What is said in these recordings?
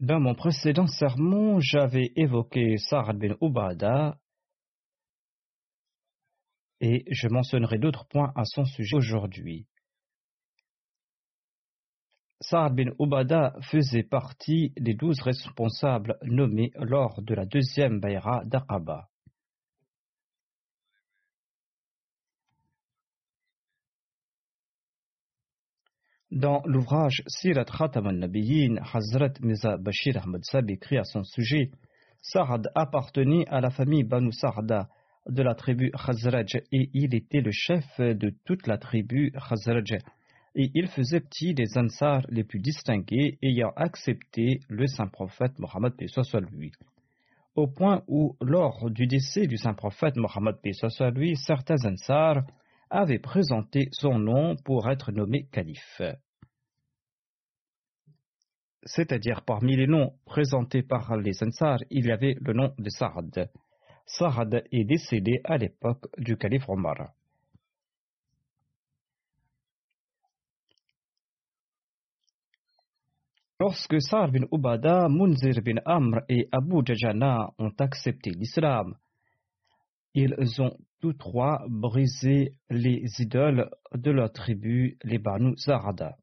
Dans mon précédent sermon, j'avais évoqué Sa'ad bin Ubada et je mentionnerai d'autres points à son sujet aujourd'hui. Sa'ad bin Ubada faisait partie des douze responsables nommés lors de la deuxième Bayra d'Aqaba. Dans l'ouvrage Sirat Khatam al-Nabiyyin, Hazrat Mirza Bashir Ahmad Sab écrit à son sujet Sa'ad appartenait à la famille Banu Sa'da de la tribu Khazraj et il était le chef de toute la tribu Khazraj et il faisait partie des Ansar les plus distingués ayant accepté le saint prophète Mohammed lui. Au point où, lors du décès du saint prophète Mohammed lui, certains Ansar avait présenté son nom pour être nommé calife. C'est-à-dire parmi les noms présentés par les Ansar, il y avait le nom de Sa'ad. Sa'ad est décédé à l'époque du calife Omar. Lorsque Sa'ad bin Ubada, Munzir bin Amr et Abu Jajana ont accepté l'islam, ils ont tous trois brisé les idoles de leur tribu, les Banu Zarada.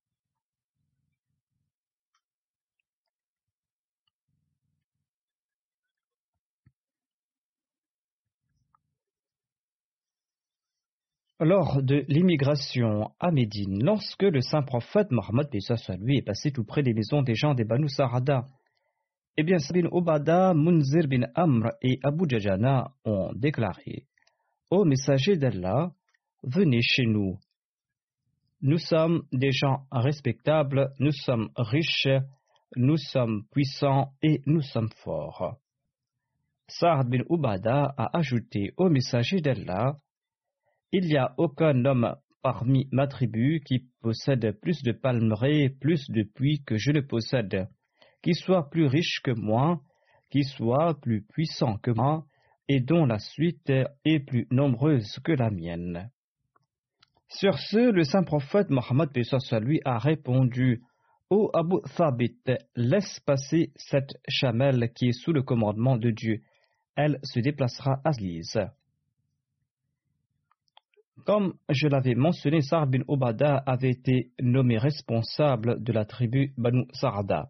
Lors de l'immigration à Médine, lorsque le saint prophète Mohammed lui est passé tout près des maisons des gens des Banu Sarada, eh bien, Sabine Obada, Munzir bin Amr et Abu Jajana ont déclaré Ô messager d'Allah, venez chez nous. Nous sommes des gens respectables, nous sommes riches, nous sommes puissants et nous sommes forts. Sa'ad bin Ubada a ajouté au messager d'Allah Il n'y a aucun homme parmi ma tribu qui possède plus de palmeraies, plus de puits que je ne possède qui soit plus riche que moi, qui soit plus puissant que moi, et dont la suite est plus nombreuse que la mienne. Sur ce, le saint prophète Mohammed lui a répondu Ô Abu Thabit, laisse passer cette chamelle qui est sous le commandement de Dieu. Elle se déplacera à l'église. Comme je l'avais mentionné, Sa'd bin Obada avait été nommé responsable de la tribu Banu Sarada.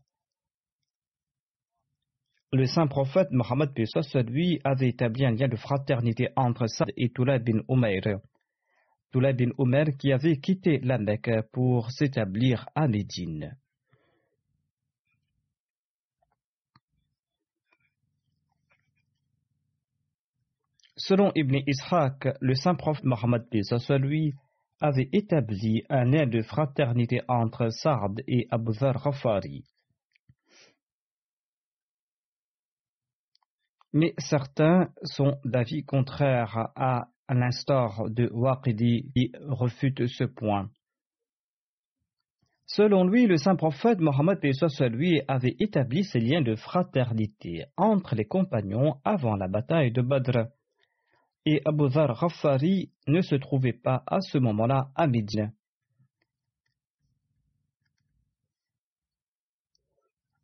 Le saint prophète Mohammed lui avait établi un lien de fraternité entre Saad et Toula bin Umayr. Toula bin Umayr qui avait quitté la Mecque pour s'établir à Médine. Selon Ibn Ishaq, le saint prophète Mohammed lui avait établi un lien de fraternité entre Saad et Abu Dhar. Mais certains sont d'avis contraire à l'instar de Waqidi qui refute ce point. Selon lui, le saint prophète Mohammed lui avait établi ces liens de fraternité entre les compagnons avant la bataille de Badr. Et Abu Dhar ne se trouvait pas à ce moment-là à Médine.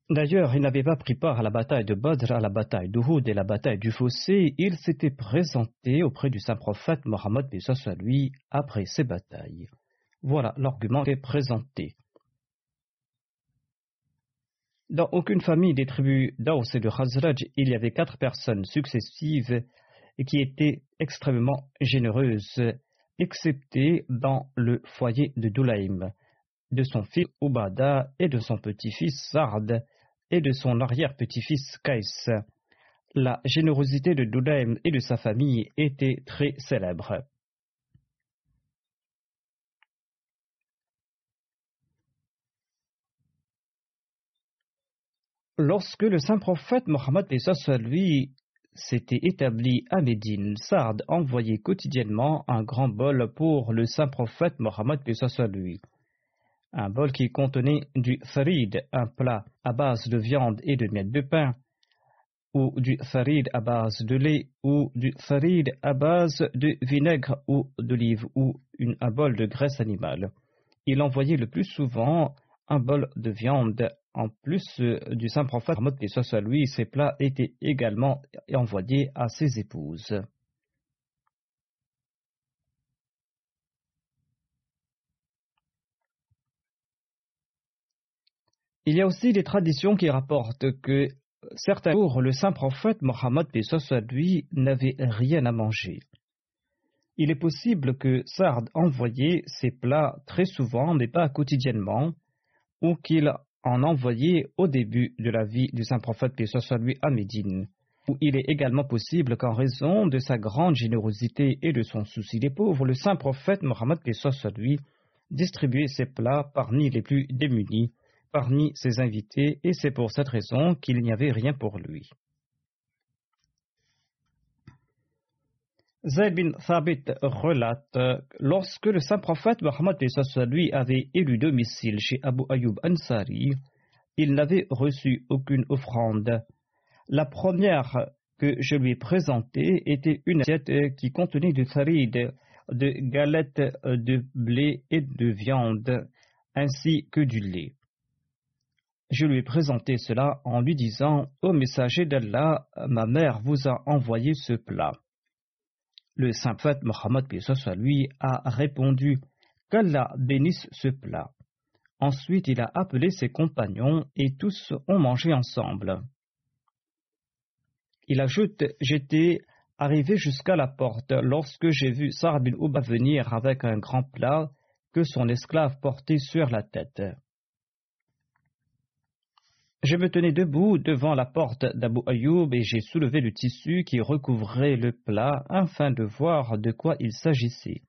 D'ailleurs, il n'avait pas pris part à la bataille de Badr, à la bataille d'Uhud et à la bataille du Fossé. Il s'était présenté auprès du saint prophète Mohammed lui après ces batailles. Voilà l'argument qui est présenté. Dans aucune famille des tribus d'Aus et de Khazraj, il y avait quatre personnes successives qui étaient extrêmement généreuses, excepté dans le foyer de Doulaïm, de son fils Ubada et de son petit-fils Sard et de son arrière-petit-fils Kais. La générosité de Doulaïm et de sa famille était très célèbre. Lorsque le saint prophète Mohammed lui s'était établi à Médine, Sard envoyait quotidiennement un grand bol pour le saint prophète Mohammed lui. Un bol qui contenait du farid, un plat à base de viande et de miel de pain, ou du farid à base de lait, ou du farid à base de vinaigre ou d'olive, ou un bol de graisse animale. Il envoyait le plus souvent un bol de viande en plus euh, du saint prophète Mohammed soit lui, ces plats étaient également envoyés à ses épouses. Il y a aussi des traditions qui rapportent que certains jours, le saint prophète Mohammed lui n'avait rien à manger. Il est possible que Sard envoyait ces plats très souvent, mais pas quotidiennement, ou qu'il en envoyé au début de la vie du saint prophète, lui, à Médine, il est également possible qu'en raison de sa grande générosité et de son souci des pauvres, le saint prophète Mohammed, lui, distribuait ses plats parmi les plus démunis, parmi ses invités, et c'est pour cette raison qu'il n'y avait rien pour lui. Zayd bin Thabit relate lorsque le saint prophète Mohammed lui avait élu domicile chez Abu Ayyub Ansari, il n'avait reçu aucune offrande. La première que je lui ai présentée était une assiette qui contenait du farid, de galettes de blé et de viande, ainsi que du lait. Je lui ai présenté cela en lui disant Ô messager d'Allah, ma mère vous a envoyé ce plat. Le saint prophète Mohammed lui a répondu qu'Allah bénisse ce plat. Ensuite, il a appelé ses compagnons et tous ont mangé ensemble. Il ajoute J'étais arrivé jusqu'à la porte lorsque j'ai vu Sar bin Ouba venir avec un grand plat que son esclave portait sur la tête. Je me tenais debout devant la porte d'Abu Ayoub et j'ai soulevé le tissu qui recouvrait le plat afin de voir de quoi il s'agissait.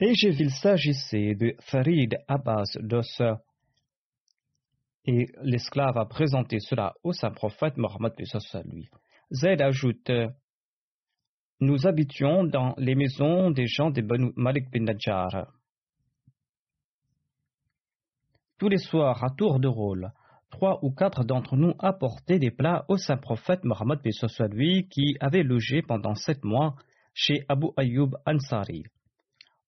Et j'ai vu qu'il s'agissait de Farid Abbas d'os. Et l'esclave a présenté cela au saint prophète Mohammed lui. Zayd ajoute Nous habitions dans les maisons des gens de Banu Malik bin Najjar. Tous les soirs, à tour de rôle, trois ou quatre d'entre nous apportaient des plats au saint prophète Mohammed lui qui avait logé pendant sept mois chez Abu Ayyub Ansari.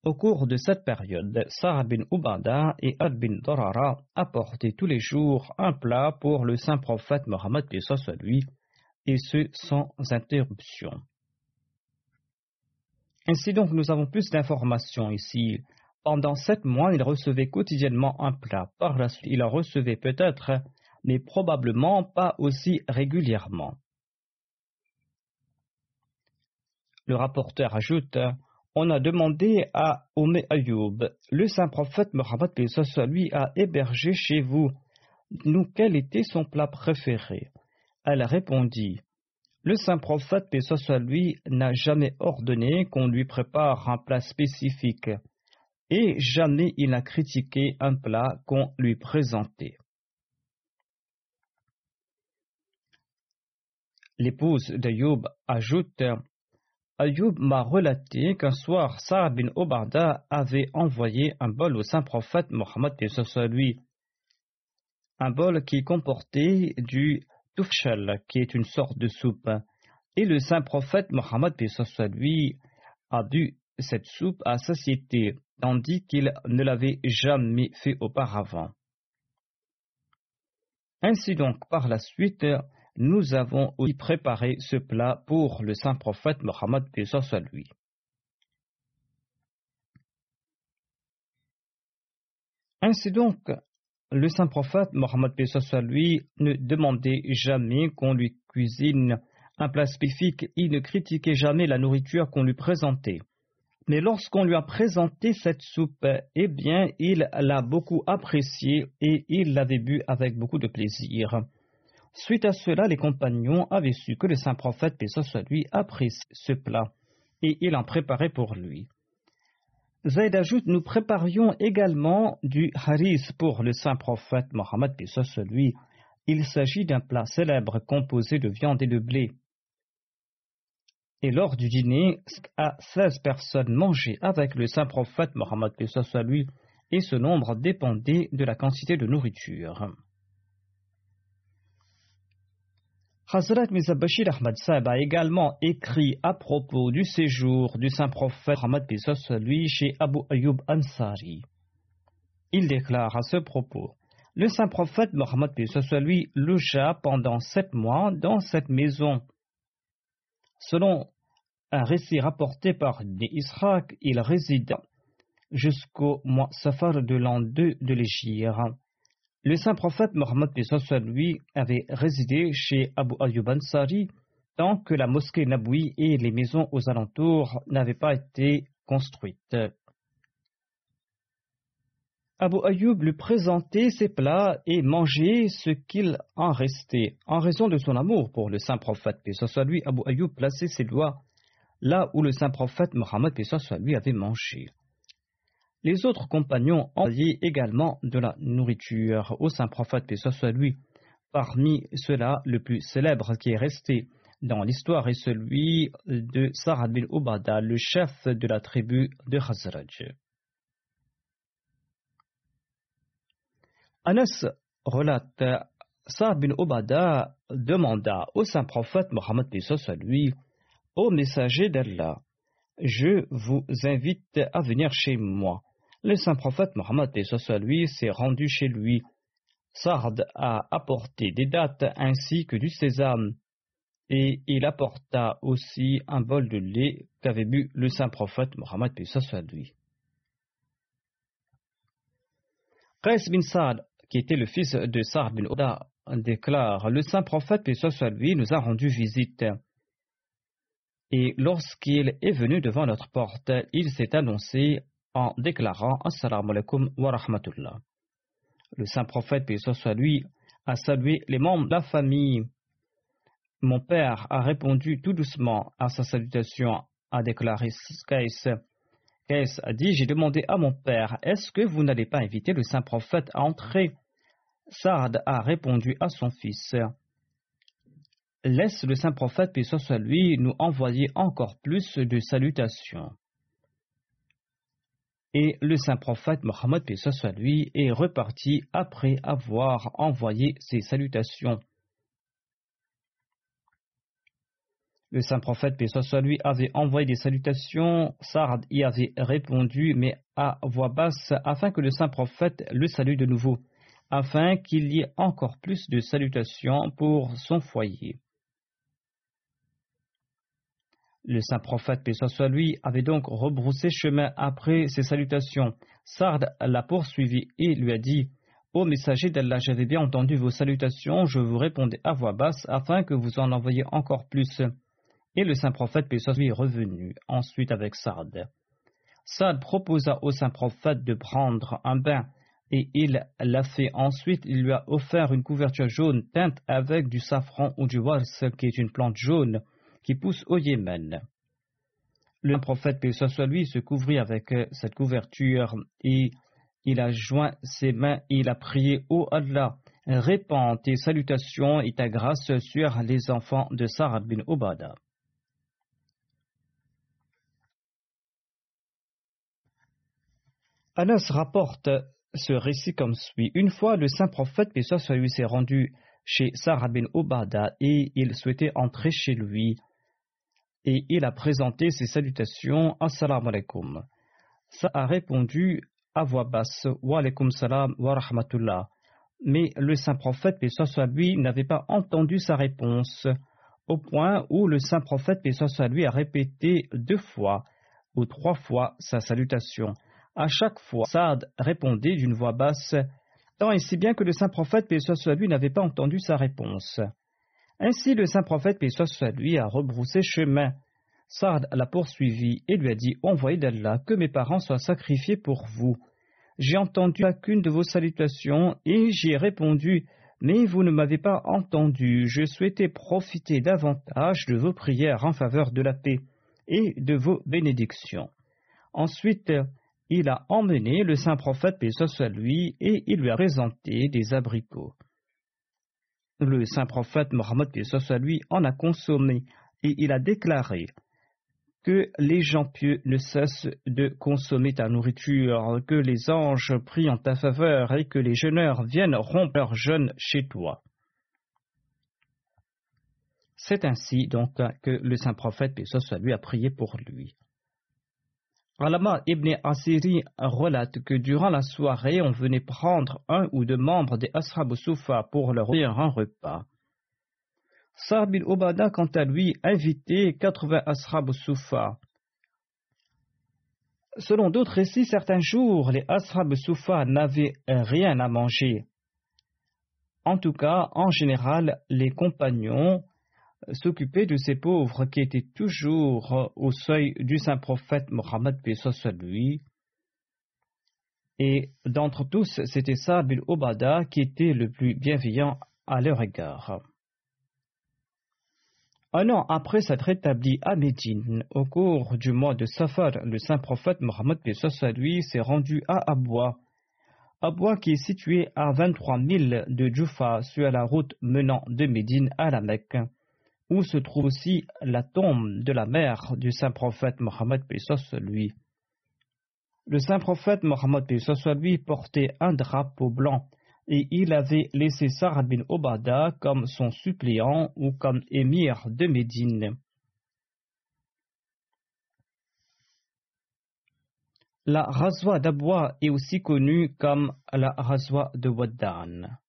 Au cours de cette période, Sarah bin Ubada et Ad bin Dorara apportaient tous les jours un plat pour le saint prophète Mohammed lui, et ce sans interruption. Ainsi donc, nous avons plus d'informations ici pendant sept mois, il recevait quotidiennement un plat. Par la suite, il en recevait peut-être, mais probablement pas aussi régulièrement. Le rapporteur ajoute On a demandé à Omé Ayoub, le saint prophète Mohammed lui a hébergé chez vous. Nous, quel était son plat préféré? Elle répondit Le saint prophète lui n'a jamais ordonné qu'on lui prépare un plat spécifique et jamais il n'a critiqué un plat qu'on lui présentait. L'épouse d'Ayoub ajoute Ayoub m'a relaté qu'un soir, Saad bin Obada avait envoyé un bol au saint prophète Mohammed lui. un bol qui comportait du tufshal, qui est une sorte de soupe. Et le saint prophète Mohammed lui a bu cette soupe à satiété, tandis qu'il ne l'avait jamais fait auparavant. Ainsi donc, par la suite, nous avons aussi préparé ce plat pour le saint prophète Mohammed lui. Ainsi donc, le saint prophète Mohammed lui ne demandait jamais qu'on lui cuisine un plat spécifique, il ne critiquait jamais la nourriture qu'on lui présentait. Mais lorsqu'on lui a présenté cette soupe, eh bien, il l'a beaucoup appréciée et il l'avait bu avec beaucoup de plaisir. Suite à cela, les compagnons avaient su que le saint prophète, paix lui, ce plat et il en préparait pour lui. Zayd ajoute Nous préparions également du haris pour le saint prophète Mohammed, paix lui. Il s'agit d'un plat célèbre composé de viande et de blé. Et lors du dîner, à seize personnes mangeaient avec le saint prophète Mohammed soit lui, et ce nombre dépendait de la quantité de nourriture. Hazrat Bashir Ahmad Saab a également écrit à propos du séjour du saint prophète Mohammed lui chez Abu Ayyub Ansari. Il déclare à ce propos Le saint prophète Mohammed lui logea pendant sept mois dans cette maison Selon un récit rapporté par Israq, il résida jusqu'au mois Safar de l'an 2 de l'Égypte. Le saint prophète Mohammed lui avait résidé chez Abu Ayyub Ansari tant que la mosquée Naboui et les maisons aux alentours n'avaient pas été construites. Abu Ayyub lui présentait ses plats et mangeait ce qu'il en restait. En raison de son amour pour le saint prophète, puis soit lui, Abu Ayyub plaçait ses doigts là où le saint prophète Mohammed, puis soit lui, avait mangé. Les autres compagnons envoyaient également de la nourriture au saint prophète, puis soit lui. Parmi ceux-là, le plus célèbre qui est resté dans l'histoire est celui de Sarad bin Ubada, le chef de la tribu de Khazraj. Anas relate Saad bin Obada demanda au saint prophète Mohammed à lui Ô messager d'Allah, je vous invite à venir chez moi. Le saint prophète Mohammed à lui s'est rendu chez lui. Sard a apporté des dates ainsi que du sésame, et il apporta aussi un bol de lait qu'avait bu le saint prophète Mohammed. Qais bin Saad qui était le fils de Sa'd bin Oda, déclare Le saint prophète, paix soit lui, nous a rendu visite. Et lorsqu'il est venu devant notre porte, il s'est annoncé en déclarant Assalamu alaikum wa rahmatullah. Le saint prophète, paix soit lui, a salué les membres de la famille. Mon père a répondu tout doucement à sa salutation, a déclaré Skais. A dit J'ai demandé à mon père, est-ce que vous n'allez pas inviter le saint prophète à entrer? Saad a répondu à son fils Laisse le saint prophète, puis soit lui, nous envoyer encore plus de salutations. Et le saint prophète Mohammed, puis soit lui, est reparti après avoir envoyé ses salutations. Le saint prophète, puis soit lui, avait envoyé des salutations. Saad y avait répondu, mais à voix basse, afin que le saint prophète le salue de nouveau afin qu'il y ait encore plus de salutations pour son foyer. Le saint prophète, paix soit lui, avait donc rebroussé chemin après ces salutations. Sard l'a poursuivi et lui a dit Ô messager d'Allah, j'avais bien entendu vos salutations, je vous répondais à voix basse afin que vous en envoyiez encore plus. Et le saint prophète, paix soit est revenu ensuite avec Sard. Sard proposa au saint prophète de prendre un bain et il l'a fait ensuite, il lui a offert une couverture jaune teinte avec du safran ou du wars, qui est une plante jaune qui pousse au Yémen. Le prophète, paix soit lui, se couvrit avec cette couverture et il a joint ses mains et il a prié Ô Allah, répands tes salutations et ta grâce sur les enfants de Sarah bin Obada. Anas rapporte ce récit comme suit. Une fois, le saint prophète, paix lui, s'est rendu chez Sarah bin Obada et il souhaitait entrer chez lui. Et il a présenté ses salutations Assalamu alaikum. Ça a répondu à voix basse Wa alaikum salam wa rahmatullah. Mais le saint prophète, paix lui, n'avait pas entendu sa réponse, au point où le saint prophète, paix lui, a répété deux fois ou trois fois sa salutation. À chaque fois, Saad répondait d'une voix basse, tant et si bien que le saint prophète, paix soit lui, n'avait pas entendu sa réponse. Ainsi, le saint prophète, paix soit lui, a rebroussé chemin. Saad l'a poursuivi et lui a dit Envoyez d'Allah, que mes parents soient sacrifiés pour vous. J'ai entendu chacune de vos salutations et j'y ai répondu Mais vous ne m'avez pas entendu. Je souhaitais profiter davantage de vos prières en faveur de la paix et de vos bénédictions. Ensuite, il a emmené le saint prophète, paix soit lui, et il lui a présenté des abricots. Le saint prophète Mohammed, paix soit lui, en a consommé et il a déclaré que les gens pieux ne cessent de consommer ta nourriture, que les anges prient en ta faveur et que les jeûneurs viennent rompre leur jeûne chez toi. C'est ainsi donc que le saint prophète, paix soit lui, a prié pour lui. Alama ibn Asiri relate que durant la soirée, on venait prendre un ou deux membres des Ashab Soufa pour leur offrir un repas. Sa'd bin Obada, quant à lui, invitait 80 Ashab Soufa. Selon d'autres récits, certains jours, les Ashab Soufa n'avaient rien à manger. En tout cas, en général, les compagnons s'occuper de ces pauvres qui étaient toujours au seuil du saint prophète Mohammed. Et d'entre tous, c'était Sabil Obada qui était le plus bienveillant à leur égard. Un an après s'être établi à Médine, au cours du mois de Safar, le saint prophète Mohammed lui s'est rendu à Abwa. Abwa qui est situé à 23 000 de Djoufa sur la route menant de Médine à la Mecque où se trouve aussi la tombe de la mère du saint prophète Mohammed lui. Le saint prophète Mohammed lui portait un drapeau blanc et il avait laissé Sarah bin Obada comme son suppléant ou comme émir de Médine. La razwa d'Abwa est aussi connue comme la razwa de Waddan.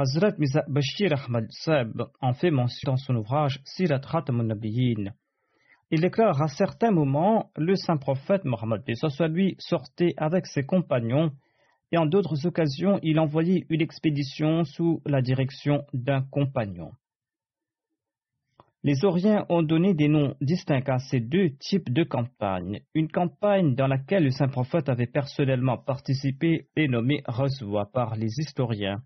Hazrat Bashir Ahmad Saab en fait mention dans son ouvrage Sirat Khatamun Il déclare à certains moments le saint prophète Mohammed lui sortait avec ses compagnons et en d'autres occasions il envoyait une expédition sous la direction d'un compagnon. Les Oriens ont donné des noms distincts à ces deux types de campagnes. Une campagne dans laquelle le saint prophète avait personnellement participé est nommée Razwa par les historiens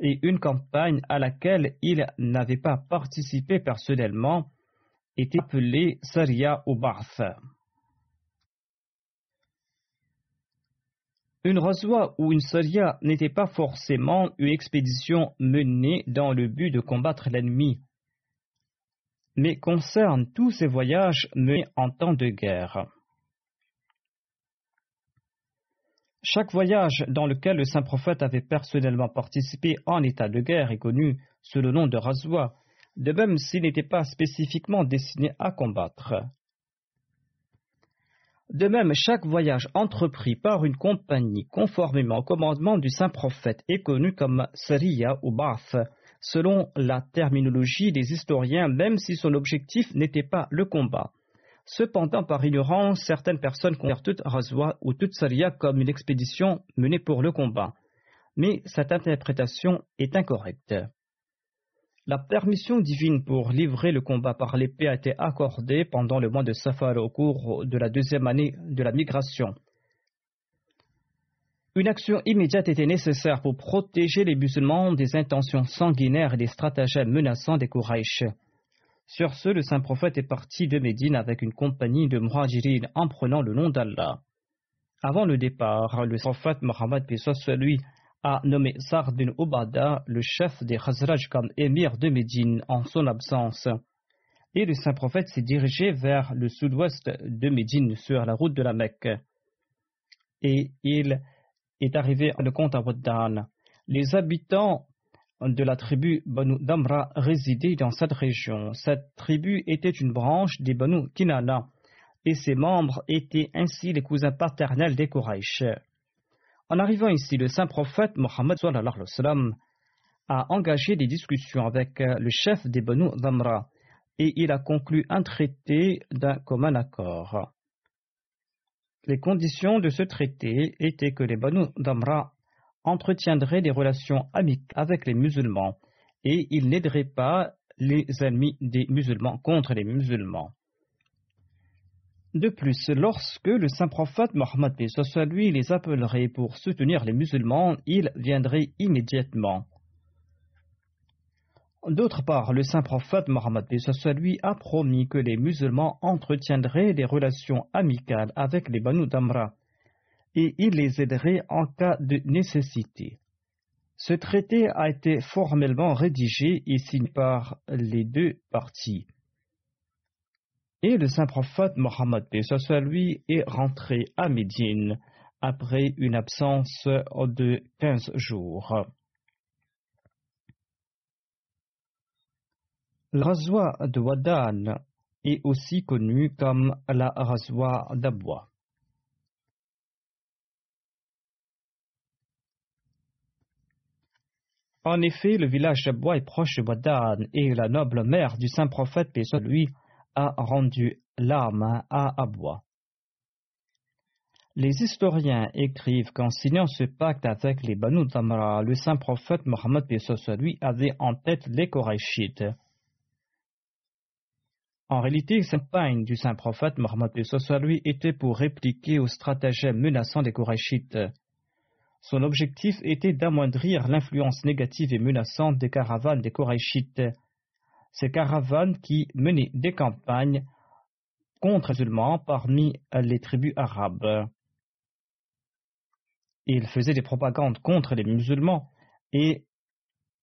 et une campagne à laquelle il n'avait pas participé personnellement était appelée Saria ou Barth. Une razwa ou une saria n'était pas forcément une expédition menée dans le but de combattre l'ennemi, mais concerne tous ces voyages menés en temps de guerre. Chaque voyage dans lequel le saint prophète avait personnellement participé en état de guerre est connu sous le nom de Razwa, de même s'il n'était pas spécifiquement destiné à combattre. De même, chaque voyage entrepris par une compagnie conformément au commandement du saint prophète est connu comme Sariya ou Bath, selon la terminologie des historiens, même si son objectif n'était pas le combat. Cependant, par ignorance, certaines personnes considèrent toute Razwa ou toute Saria comme une expédition menée pour le combat. Mais cette interprétation est incorrecte. La permission divine pour livrer le combat par l'épée a été accordée pendant le mois de Safar au cours de la deuxième année de la migration. Une action immédiate était nécessaire pour protéger les musulmans des intentions sanguinaires et des stratagèmes menaçants des Quraysh. Sur ce, le saint prophète est parti de Médine avec une compagnie de muhajirin en prenant le nom d'Allah. Avant le départ, le prophète Mohammed lui a nommé Sa'd bin Ubada le chef des Khazraj comme émir de Médine en son absence. et le saint prophète s'est dirigé vers le sud-ouest de Médine sur la route de la Mecque. Et il est arrivé à le compte à Waddan. Les habitants de la tribu Banu Damra résidaient dans cette région. Cette tribu était une branche des Banu Kinana et ses membres étaient ainsi les cousins paternels des Quraysh. En arrivant ici, le saint prophète Mohammed a engagé des discussions avec le chef des Banu Damra et il a conclu un traité d'un commun accord. Les conditions de ce traité étaient que les Banu Damra entretiendraient des relations amicales avec les musulmans et ils n'aideraient pas les ennemis des musulmans contre les musulmans. De plus, lorsque le saint prophète Mohammed lui les appellerait pour soutenir les musulmans, ils viendraient immédiatement. D'autre part, le saint prophète Mohammed lui a promis que les musulmans entretiendraient des relations amicales avec les Banu Damra et il les aiderait en cas de nécessité. Ce traité a été formellement rédigé et signé par les deux parties. Et le saint prophète Mohammed lui est rentré à Médine après une absence de quinze jours. La razwa de Wadan est aussi connue comme la razwa d'Abwa. En effet, le village d'Abwa est proche de Wadan et la noble mère du saint prophète, paix lui, a rendu l'âme à Abwa. Les historiens écrivent qu'en signant ce pacte avec les Banu Tamra, le saint prophète Mohammed lui avait en tête les Korachites. En réalité, cette campagne du saint prophète Mohammed lui était pour répliquer aux stratagèmes menaçants des Korachites. Son objectif était d'amoindrir l'influence négative et menaçante des caravanes des Korachites. Ces caravanes qui menaient des campagnes contre les musulmans parmi les tribus arabes. Ils faisaient des propagandes contre les musulmans et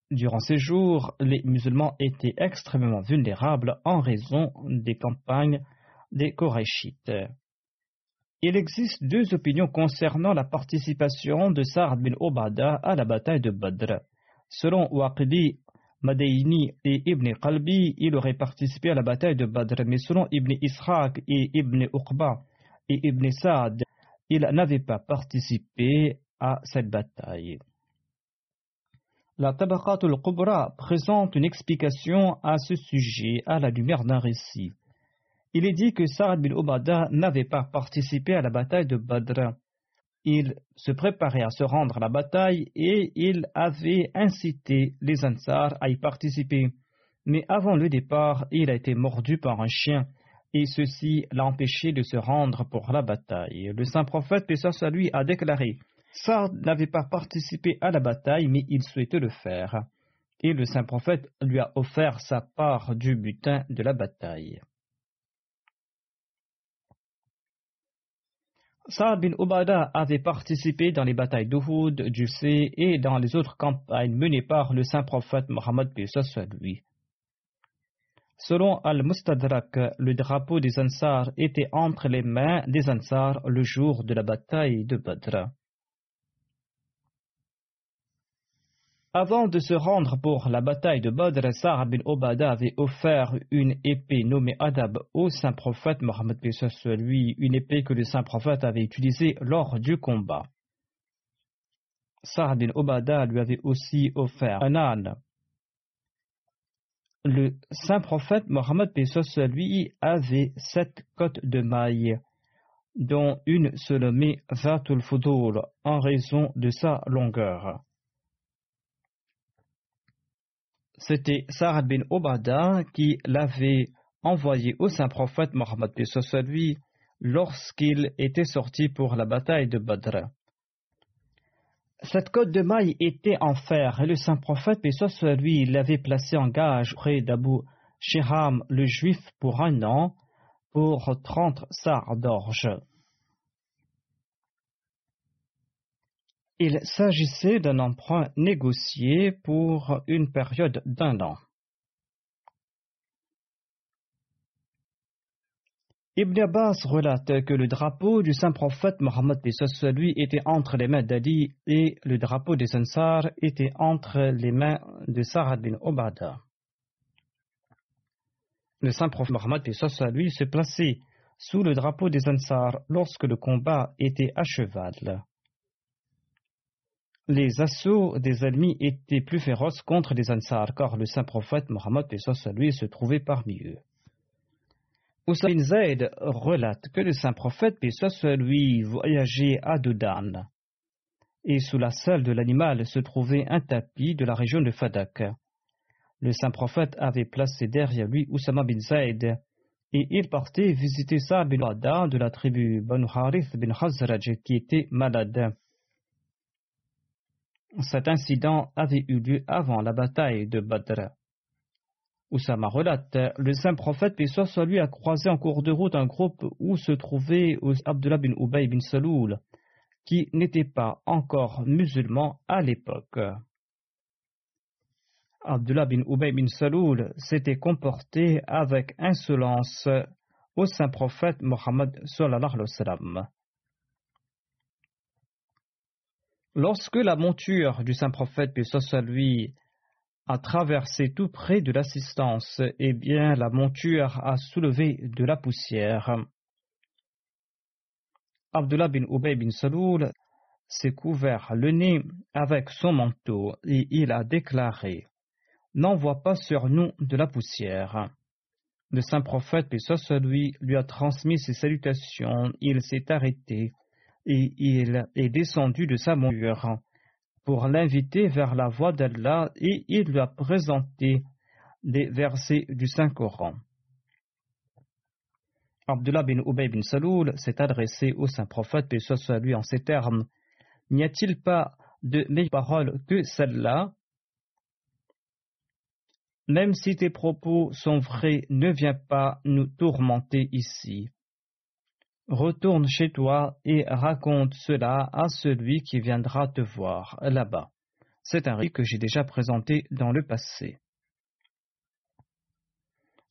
Durant ces jours, les musulmans étaient extrêmement vulnérables en raison des campagnes des Korachites. Il existe deux opinions concernant la participation de Sa'ad bin Obada à la bataille de Badr. Selon Waqidi, Madaini et Ibn Qalbi, il aurait participé à la bataille de Badr, mais selon Ibn Ishaq et Ibn Uqba et Ibn Sa'ad, il n'avait pas participé à cette bataille. La Tabaqatul Qubra présente une explication à ce sujet à la lumière d'un récit. Il est dit que Sa'ad bin Obada n'avait pas participé à la bataille de Badr. Il se préparait à se rendre à la bataille et il avait incité les Ansar à y participer. Mais avant le départ, il a été mordu par un chien et ceci l'a empêché de se rendre pour la bataille. Le saint prophète, paix lui, a déclaré Sard n'avait pas participé à la bataille, mais il souhaitait le faire, et le saint prophète lui a offert sa part du butin de la bataille. Saad bin Ubada avait participé dans les batailles d'Uhud, du Sé et dans les autres campagnes menées par le saint prophète Mohammed lui. Selon Al-Mustadrak, le drapeau des Ansar était entre les mains des Ansar le jour de la bataille de Badr. Avant de se rendre pour la bataille de Badr, Sa'ad bin Obada avait offert une épée nommée Adab au saint prophète Mohammed lui, une épée que le saint prophète avait utilisée lors du combat. Sa'ad bin Obada lui avait aussi offert un âne. Le saint prophète Mohammed lui avait sept côtes de mailles, dont une se nommait Zatul Fudul en raison de sa longueur. C'était Sa'ad bin Obada qui l'avait envoyé au saint prophète Mohammed lui lorsqu'il était sorti pour la bataille de Badr. Cette côte de maille était en fer et le saint prophète lui l'avait placée en gage près d'Abu Shiham le juif pour un an pour trente sars d'orge. Il s'agissait d'un emprunt négocié pour une période d'un an. Ibn Abbas relate que le drapeau du saint prophète Mohammed lui était entre les mains d'Ali et le drapeau des Ansar était entre les mains de Sarad bin Obada. Le saint prophète Mohammed lui se plaçait sous le drapeau des Ansar lorsque le combat était à cheval. Les assauts des ennemis étaient plus féroces contre les Ansar car le saint prophète Mohammed lui se trouvait parmi eux. Oussa bin Zaid relate que le saint prophète, lui, voyageait à Doudan. Et sous la salle de l'animal se trouvait un tapis de la région de Fadak. Le saint prophète avait placé derrière lui Oussama bin Zaid et il partait visiter Sa bin de la tribu Banu Harith bin Khazraj qui était malade. Cet incident avait eu lieu avant la bataille de Badr. Oussama relate, le saint prophète, puis soit lui, a croisé en cours de route un groupe où se trouvait Abdullah bin Ubay bin Saloul, qui n'était pas encore musulman à l'époque. Abdullah bin Ubay bin Saloul s'était comporté avec insolence au saint prophète Mohammed Lorsque la monture du saint prophète, puis soit lui, a traversé tout près de l'assistance, et bien la monture a soulevé de la poussière. Abdullah bin Ubay bin Saloul s'est couvert le nez avec son manteau et il a déclaré N'envoie pas sur nous de la poussière. Le saint prophète, puis soit lui, lui a transmis ses salutations. Il s'est arrêté et il est descendu de sa monture pour l'inviter vers la voie d'Allah et il lui a présenté des versets du Saint-Coran. Abdullah bin Ubay bin Saloul s'est adressé au Saint-Prophète, et soit lui en ces termes N'y a-t-il pas de meilleure parole que celle-là Même si tes propos sont vrais, ne viens pas nous tourmenter ici. Retourne chez toi et raconte cela à celui qui viendra te voir là-bas. C'est un récit que j'ai déjà présenté dans le passé.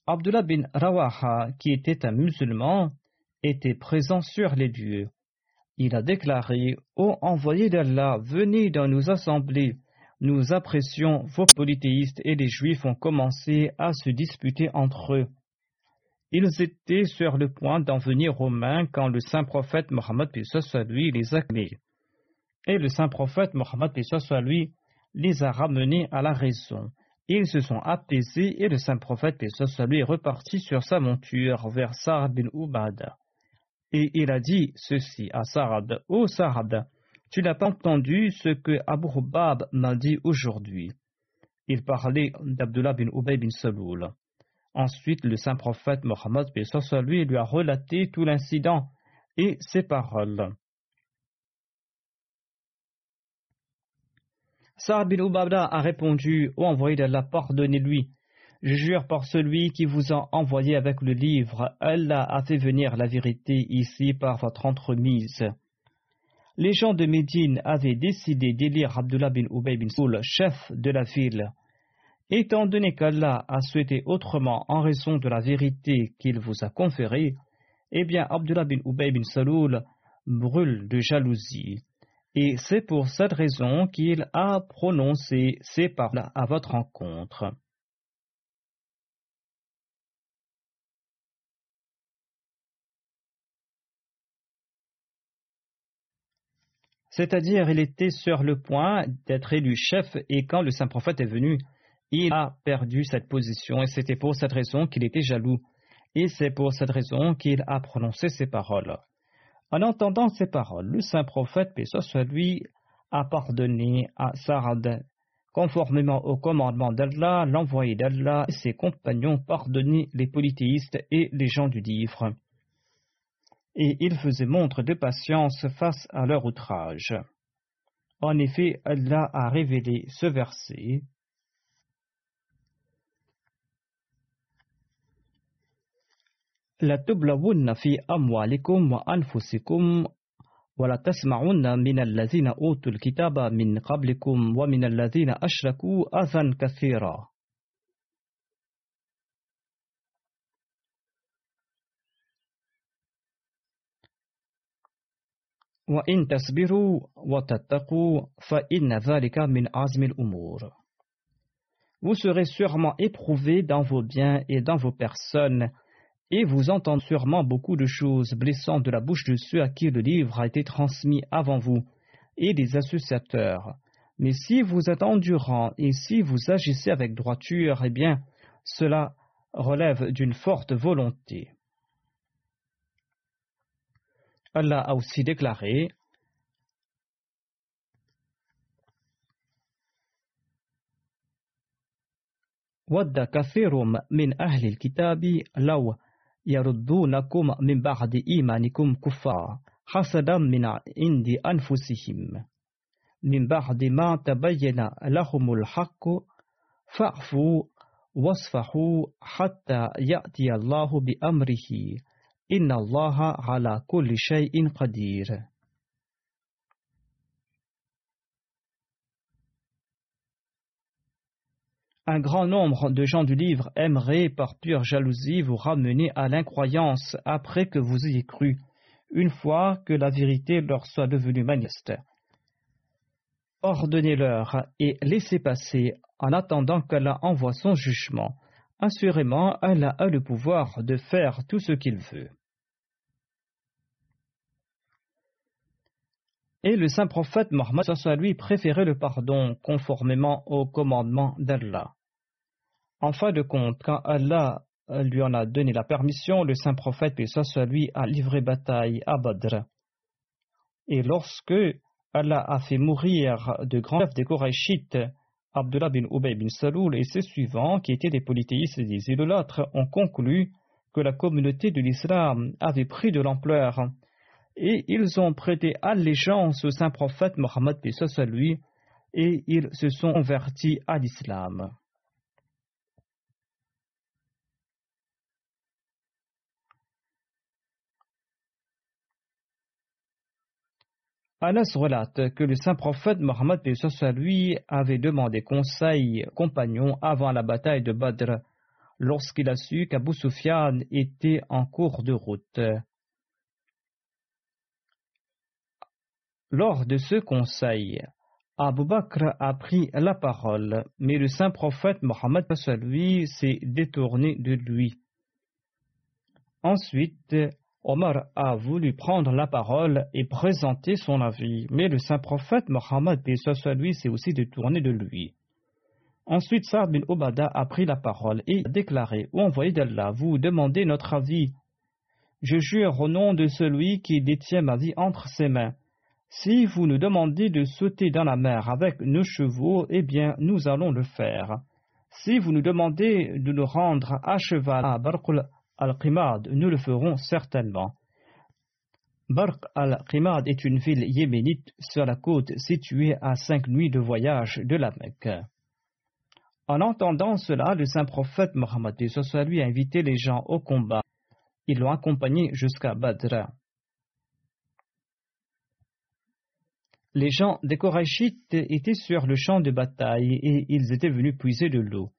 Abdullah bin Rawaha, qui était un musulman, était présent sur les lieux. Il a déclaré Ô envoyé d'Allah, venez dans nos assemblées. Nous apprécions vos polythéistes et les juifs ont commencé à se disputer entre eux. Ils étaient sur le point d'en venir aux mains quand le saint prophète Mohammed les a clés. Et le saint prophète Mohammed les a ramenés à la raison. Ils se sont apaisés et le saint prophète est reparti sur sa monture vers Sa'ad bin Ubada. Et il a dit ceci à Sa'ad Ô oh Sa'ad, tu n'as pas entendu ce que Abu Hubab m'a dit aujourd'hui. Il parlait d'Abdullah bin Ubay bin Saloul. Ensuite, le saint prophète Mohammed lui, lui a relaté tout l'incident et ses paroles. Sa'ad bin Ubabda a répondu Ô envoyé d'Allah, pardonnez-lui. Je jure par celui qui vous a envoyé avec le livre, Allah a fait venir la vérité ici par votre entremise. Les gens de Médine avaient décidé d'élire Abdullah bin Ubay bin Soul, chef de la ville. Étant donné qu'Allah a souhaité autrement en raison de la vérité qu'il vous a conférée, eh bien Abdullah bin Ubay bin Saloul brûle de jalousie. Et c'est pour cette raison qu'il a prononcé ces paroles à votre rencontre. C'est-à-dire, il était sur le point d'être élu chef et quand le saint prophète est venu, il a perdu cette position et c'était pour cette raison qu'il était jaloux. Et c'est pour cette raison qu'il a prononcé ces paroles. En entendant ces paroles, le saint prophète, paix soit lui, a pardonné à Sarad. Conformément au commandement d'Allah, l'envoyé d'Allah et ses compagnons pardonnaient les polythéistes et les gens du livre. Et ils faisaient montre de patience face à leur outrage. En effet, Allah a révélé ce verset. La tubla wunna fi amwalikum wa anfusikum wa la tas mawunna min al-lazina otul kitaba min khablikum wa min al-lazina ashraku azan kafira wa in tasbiru wa tataku fa inna varika min azmil umur Vous serez sûrement éprouvé dans vos biens et dans vos personnes et vous entendez sûrement beaucoup de choses blessantes de la bouche de ceux à qui le livre a été transmis avant vous, et des associateurs. Mais si vous êtes endurant et si vous agissez avec droiture, eh bien, cela relève d'une forte volonté. Allah a aussi déclaré ود يردونكم من بعد إيمانكم كفارا حسدا من عند أنفسهم. من بعد ما تبين لهم الحق فاعفوا واصفحوا حتى يأتي الله بأمره. إن الله على كل شيء قدير. Un grand nombre de gens du livre aimeraient, par pure jalousie, vous ramener à l'incroyance après que vous ayez cru, une fois que la vérité leur soit devenue manifeste. Ordonnez-leur et laissez passer en attendant qu'Allah envoie son jugement. Assurément, Allah a le pouvoir de faire tout ce qu'il veut. Et le saint prophète Mohammed lui préférait le pardon conformément au commandement d'Allah. En fin de compte, quand Allah lui en a donné la permission, le saint prophète, puis soit lui, a livré bataille à Badr. Et lorsque Allah a fait mourir de grands chefs des Korachites, Abdullah bin Ubay bin Saloul et ses suivants, qui étaient des polythéistes et des idolâtres, ont conclu que la communauté de l'islam avait pris de l'ampleur et ils ont prêté allégeance au saint prophète Mohammed lui et ils se sont convertis à l'islam. Anas relate que le saint prophète Mohammed lui avait demandé conseil compagnon avant la bataille de Badr lorsqu'il a su qu'Abu Sufyan était en cours de route. Lors de ce conseil, Abu Bakr a pris la parole, mais le saint prophète Mohammed lui s'est détourné de lui. Ensuite, Omar a voulu prendre la parole et présenter son avis, mais le saint prophète Mohammed lui s'est aussi détourné de lui. Ensuite, Saad bin Obada a pris la parole et a déclaré Ô envoyé d'Allah, vous demandez notre avis. Je jure au nom de celui qui détient ma vie entre ses mains. Si vous nous demandez de sauter dans la mer avec nos chevaux, eh bien, nous allons le faire. Si vous nous demandez de nous rendre à cheval à Barqul al-Qimad, nous le ferons certainement. Barq al-Qimad est une ville yéménite sur la côte située à cinq nuits de voyage de la Mecque. En entendant cela, le saint prophète Mohammed lui a invité les gens au combat. Ils l'ont accompagné jusqu'à Badr. Les gens des Korachites étaient sur le champ de bataille et ils étaient venus puiser de l'eau.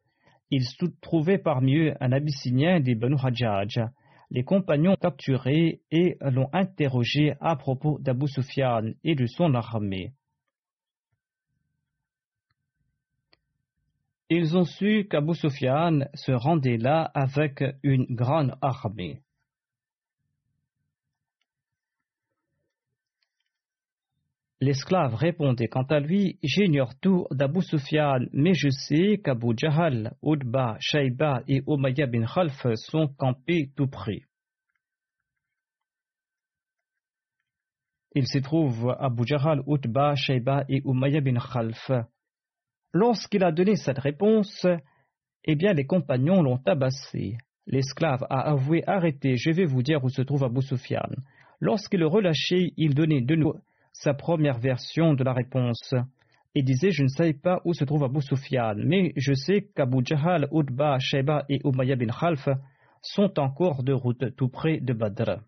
Ils trouvaient parmi eux un Abyssinien des Banu Hajjaj. Les compagnons capturés et l'ont interrogé à propos d'Abu Sufyan et de son armée. Ils ont su qu'Abu Sufyan se rendait là avec une grande armée. L'esclave répondait quant à lui J'ignore tout d'Abu Sufyan, mais je sais qu'Abu Jahal, Udba, Shaiba et Umayya bin Khalf sont campés tout près. Il se trouve Abu Jahal, Utba, Shaiba et Umayya bin Khalf. Lorsqu'il a donné cette réponse, eh bien les compagnons l'ont tabassé. L'esclave a avoué Arrêtez, je vais vous dire où se trouve Abu Sufyan. Lorsqu'il le relâchait, il donnait de nouveau sa première version de la réponse et disait Je ne sais pas où se trouve Abu Sufyan, mais je sais qu'Abu Jahal, Udba, Sheba et Umayya bin Khalf sont en cours de route tout près de Badr.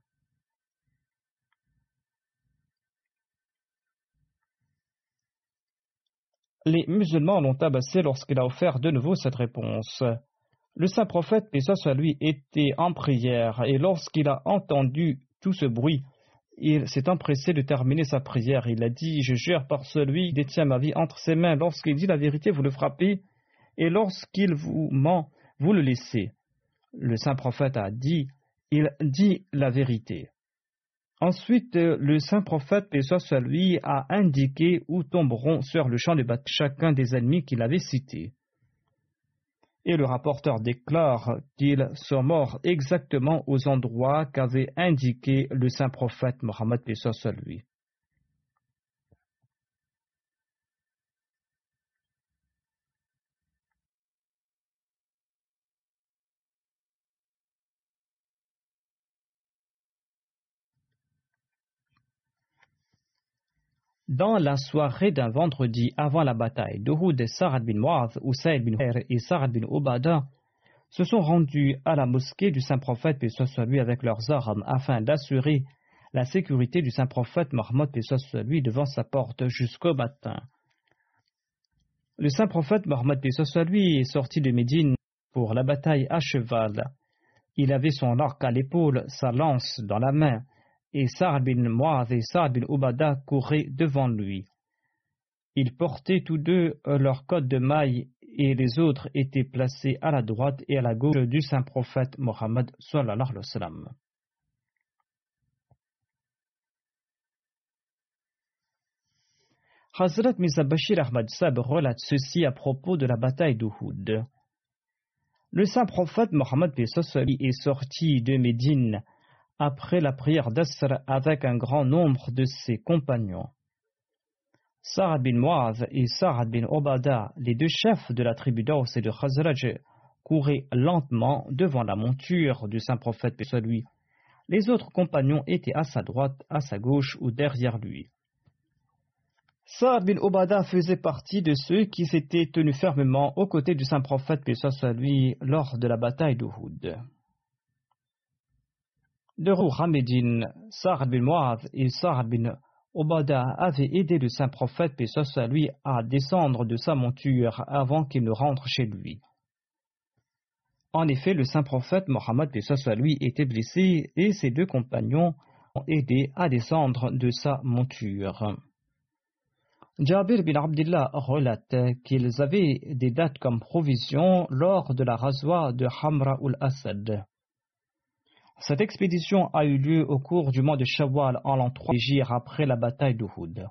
Les musulmans l'ont tabassé lorsqu'il a offert de nouveau cette réponse. Le saint prophète, ça soit lui, était en prière, et lorsqu'il a entendu tout ce bruit, il s'est empressé de terminer sa prière. Il a dit Je jure par celui qui détient ma vie entre ses mains. Lorsqu'il dit la vérité, vous le frappez, et lorsqu'il vous ment, vous le laissez. Le saint prophète a dit Il dit la vérité. Ensuite, le saint prophète, paix soit a indiqué où tomberont sur le champ de bataille chacun des ennemis qu'il avait cités et le rapporteur déclare qu'ils sont morts exactement aux endroits qu'avait indiqué le saint prophète Mohammed lui. Dans la soirée d'un vendredi avant la bataille, Dohoud et Sarad bin Mu'adh, Usaid bin Huayr et Sarad bin Obada se sont rendus à la mosquée du saint prophète, paix soit avec leurs armes, afin d'assurer la sécurité du saint prophète Mohammed, paix soit devant sa porte jusqu'au matin. Le saint prophète Mohammed, paix soit est sorti de Médine pour la bataille à cheval. Il avait son arc à l'épaule, sa lance dans la main, et Sa'ad bin et Sa'ad bin Ubada couraient devant lui. Ils portaient tous deux leur code de maille et les autres étaient placés à la droite et à la gauche du saint prophète Mohammed sallallahu alayhi wa. Hazrat Bashir Ahmad Sab relate ceci à propos de la bataille d'Uhud. Le saint prophète Mohammed est sorti de Médine après la prière d'Asr avec un grand nombre de ses compagnons. Sa'ad bin Mu'adh et Sa'ad bin Obada, les deux chefs de la tribu d'Aus et de Khazraj, couraient lentement devant la monture du saint prophète paix. Les autres compagnons étaient à sa droite, à sa gauche ou derrière lui. Sa'ad bin Obada faisait partie de ceux qui s'étaient tenus fermement aux côtés du saint prophète paix lors de la bataille d'Uhud. De retour à Médine, Sa'ad bin et Sa'ad bin Obada avaient aidé le saint prophète, lui, à descendre de sa monture avant qu'il ne rentre chez lui. En effet, le saint prophète Mohammed, paix était blessé et ses deux compagnons ont aidé à descendre de sa monture. Jabir bin Abdullah relate qu'ils avaient des dates comme provision lors de la rasoir de Hamra ul-Asad. Cette expédition a eu lieu au cours du mois de Shawwal en l'an 3 après la bataille d'Uhud.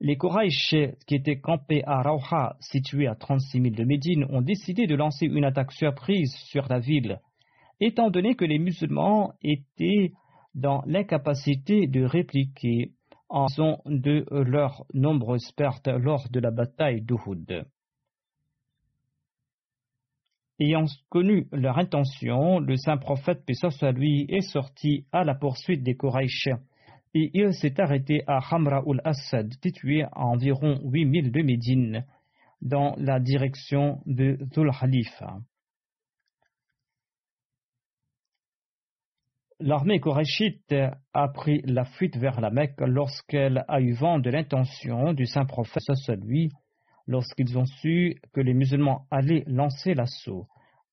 Les Quraysh qui étaient campés à Rauha, situé à 36 000 de Médine, ont décidé de lancer une attaque surprise sur la ville, étant donné que les musulmans étaient dans l'incapacité de répliquer en raison de leurs nombreuses pertes lors de la bataille d'Uhud. Ayant connu leur intention, le saint prophète, soit lui, est sorti à la poursuite des Koraïch et il s'est arrêté à Hamra ul-Assad, situé à environ 8000 de Médine, dans la direction de Dhul Khalifa. L'armée koraïchite a pris la fuite vers la Mecque lorsqu'elle a eu vent de l'intention du saint prophète, lui, lorsqu'ils ont su que les musulmans allaient lancer l'assaut,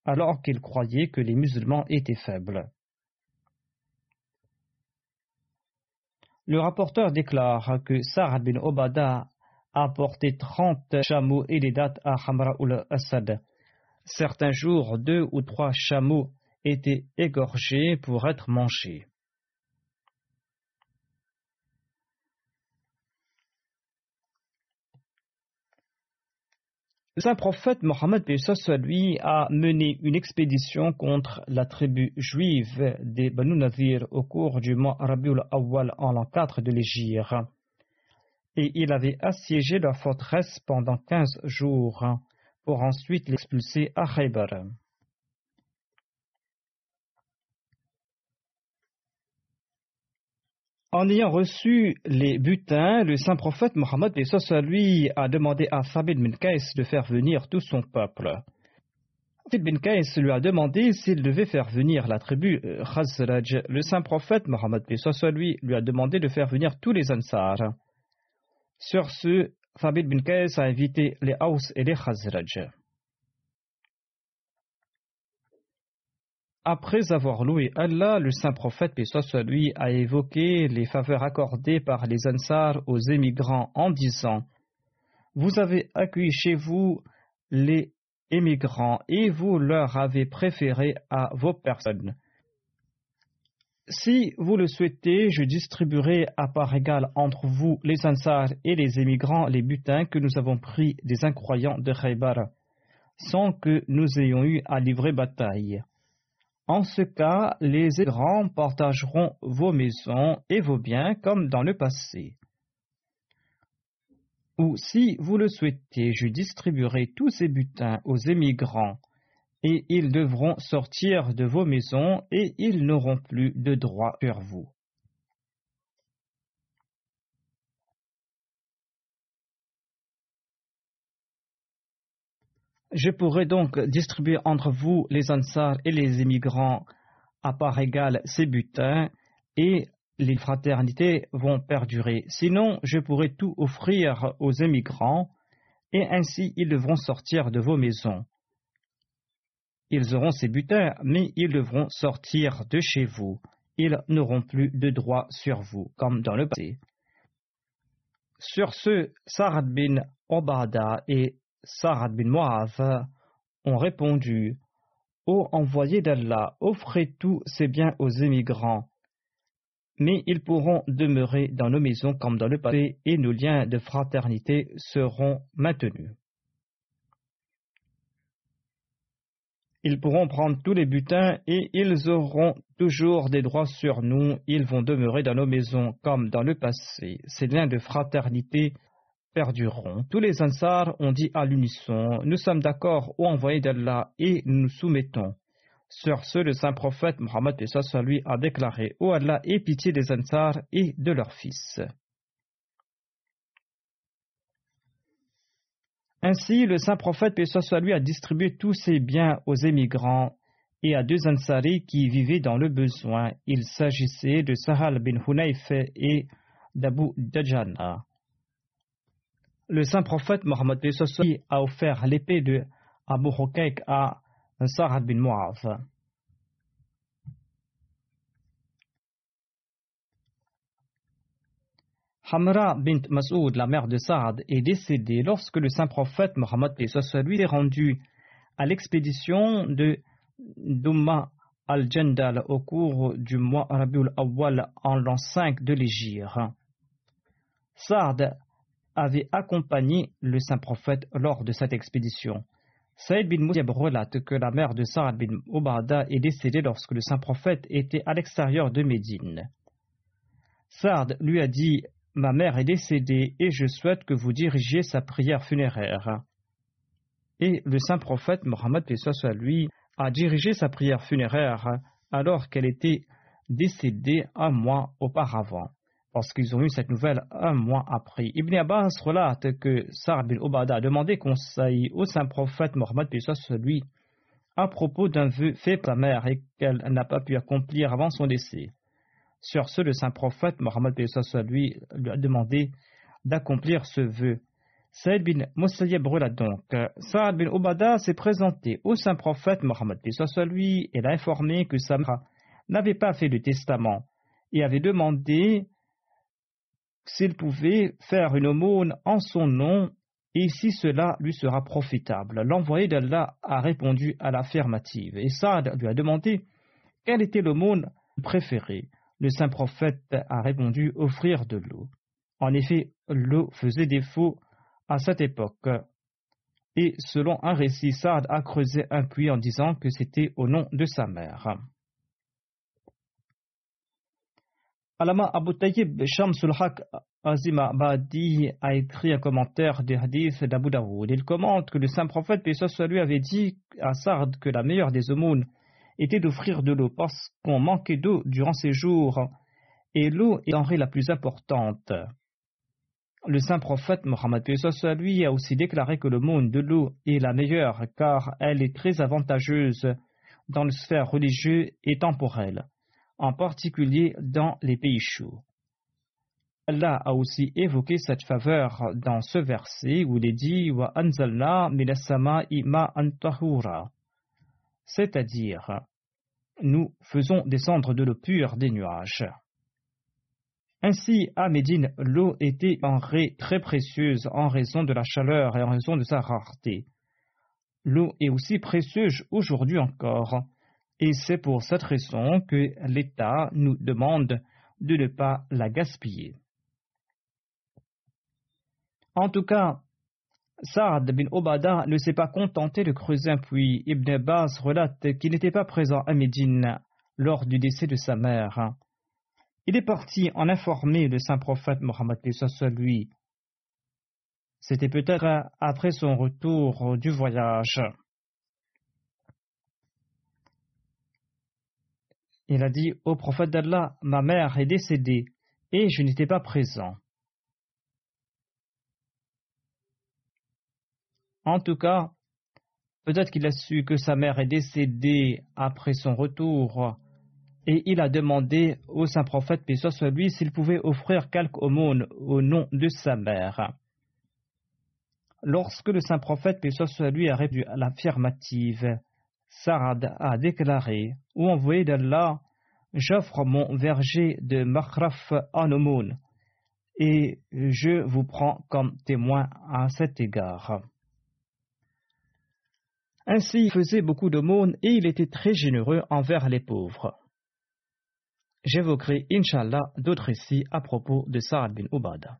alors qu'ils croyaient que les musulmans étaient faibles. Le rapporteur déclare que Sa'ad bin Obada a porté trente chameaux et des dates à Hamra ul-Assad. Certains jours, deux ou trois chameaux étaient égorgés pour être mangés. Saint prophète Mohammed lui a mené une expédition contre la tribu juive des Banu Nadir au cours du mois Rabiul Awwal en l'an 4 de l'Égypte. Et il avait assiégé leur forteresse pendant quinze jours pour ensuite l'expulser à Khaybar. En ayant reçu les butins, le saint prophète Mohammed lui a demandé à Thabit bin de faire venir tout son peuple. Thabit bin lui a demandé s'il devait faire venir la tribu euh, Khazraj. Le saint prophète Mohammed lui lui a demandé de faire venir tous les Ansar. Sur ce, Thabit bin a invité les Haus et les Khazraj. Après avoir loué Allah, le saint prophète, paix soit lui, a évoqué les faveurs accordées par les Ansar aux émigrants en disant Vous avez accueilli chez vous les émigrants et vous leur avez préféré à vos personnes. Si vous le souhaitez, je distribuerai à part égale entre vous, les Ansar et les émigrants, les butins que nous avons pris des incroyants de Khaybar, sans que nous ayons eu à livrer bataille. En ce cas, les grands partageront vos maisons et vos biens comme dans le passé. Ou si vous le souhaitez, je distribuerai tous ces butins aux émigrants, et ils devront sortir de vos maisons, et ils n'auront plus de droit sur vous. Je pourrai donc distribuer entre vous, les Ansars et les immigrants, à part égale ces butins, et les fraternités vont perdurer. Sinon, je pourrai tout offrir aux émigrants, et ainsi ils devront sortir de vos maisons. Ils auront ces butins, mais ils devront sortir de chez vous. Ils n'auront plus de droit sur vous, comme dans le passé. Sur ce, Sarad bin Obada et Sarad bin Mu'adh ont répondu Ô envoyé d'Allah, offrez tous ces biens aux émigrants, mais ils pourront demeurer dans nos maisons comme dans le passé et nos liens de fraternité seront maintenus. Ils pourront prendre tous les butins et ils auront toujours des droits sur nous. Ils vont demeurer dans nos maisons comme dans le passé. Ces liens de fraternité Tous les Ansars ont dit à l'unisson Nous sommes d'accord au envoyé d'Allah et nous soumettons. Sur ce, le saint prophète Mohammed lui a déclaré Ô Allah, aie pitié des Ansars et de leurs fils. Ainsi, le saint prophète lui a distribué tous ses biens aux émigrants et à deux Ansari qui vivaient dans le besoin. Il s'agissait de Sahal bin Hunayf et d'Abu Dajana le saint prophète Mohammed a offert l'épée de Abu Hukayk à Sarad bin Mu'adh. Hamra bint Mas'ud, la mère de Saad, est décédée lorsque le saint prophète Mohammed lui est rendu à l'expédition de Dumma al-Jandal au cours du mois Rabiul Awwal en l'an 5 de l'Égypte. Saad avait accompagné le saint prophète lors de cette expédition. Saïd bin Moussib relate que la mère de Saad bin Obada est décédée lorsque le saint prophète était à l'extérieur de Médine. Saad lui a dit Ma mère est décédée et je souhaite que vous dirigiez sa prière funéraire. Et le saint prophète Mohammed lui a dirigé sa prière funéraire alors qu'elle était décédée un mois auparavant parce qu'ils ont eu cette nouvelle un mois après. Ibn Abbas relate que Sa'd bin Obada a demandé conseil au saint prophète Mohammed lui à propos d'un vœu fait par sa mère et qu'elle n'a pas pu accomplir avant son décès. Sur ce, le saint prophète Mohammed lui, lui a demandé d'accomplir ce vœu. Saïd bin Musayyib relate donc Sa'd bin Obada s'est présenté au saint prophète Mohammed lui et l'a informé que sa mère n'avait pas fait de testament et avait demandé s'il pouvait faire une aumône en son nom et si cela lui sera profitable. L'envoyé d'Allah a répondu à l'affirmative et Saad lui a demandé quelle était l'aumône préférée. Le saint prophète a répondu offrir de l'eau. En effet, l'eau faisait défaut à cette époque. Et selon un récit, Saad a creusé un puits en disant que c'était au nom de sa mère. Alama Abu Tayyib Shamsul Haq Azima Badi a écrit un commentaire des hadiths d'Abu Dawood. Il commente que le saint prophète, paix lui, avait dit à Sard que la meilleure des aumônes était d'offrir de l'eau parce qu'on manquait d'eau durant ces jours et l'eau est denrée la plus importante. Le saint prophète Mohammed lui a aussi déclaré que monde de l'eau est la meilleure car elle est très avantageuse dans le sphère religieuse et temporelle en particulier dans les pays chauds. Allah a aussi évoqué cette faveur dans ce verset où il est dit Wa anzalna ima antahura, c'est-à-dire nous faisons descendre de l'eau pure des nuages. Ainsi, à Médine, l'eau était en ré très précieuse en raison de la chaleur et en raison de sa rareté. L'eau est aussi précieuse aujourd'hui encore, et c'est pour cette raison que l'État nous demande de ne pas la gaspiller. En tout cas, Saad bin Obada ne s'est pas contenté de creuser un puits. Ibn Abbas relate qu'il n'était pas présent à Médine lors du décès de sa mère. Il est parti en informer le saint prophète Mohammed lui. C'était peut-être après son retour du voyage. Il a dit au prophète d'Allah, ma mère est décédée et je n'étais pas présent. En tout cas, peut-être qu'il a su que sa mère est décédée après son retour, et il a demandé au saint prophète, puis soit s'il pouvait offrir quelque aumône au nom de sa mère. Lorsque le saint prophète, puis soit lui, a répondu à l'affirmative, Sarad a déclaré, ou envoyé d'Allah, j'offre mon verger de Makhraf en aumône, et je vous prends comme témoin à cet égard. Ainsi, il faisait beaucoup d'aumônes et il était très généreux envers les pauvres. J'évoquerai, Inch'Allah, d'autres récits à propos de Sa'ad bin Ubada.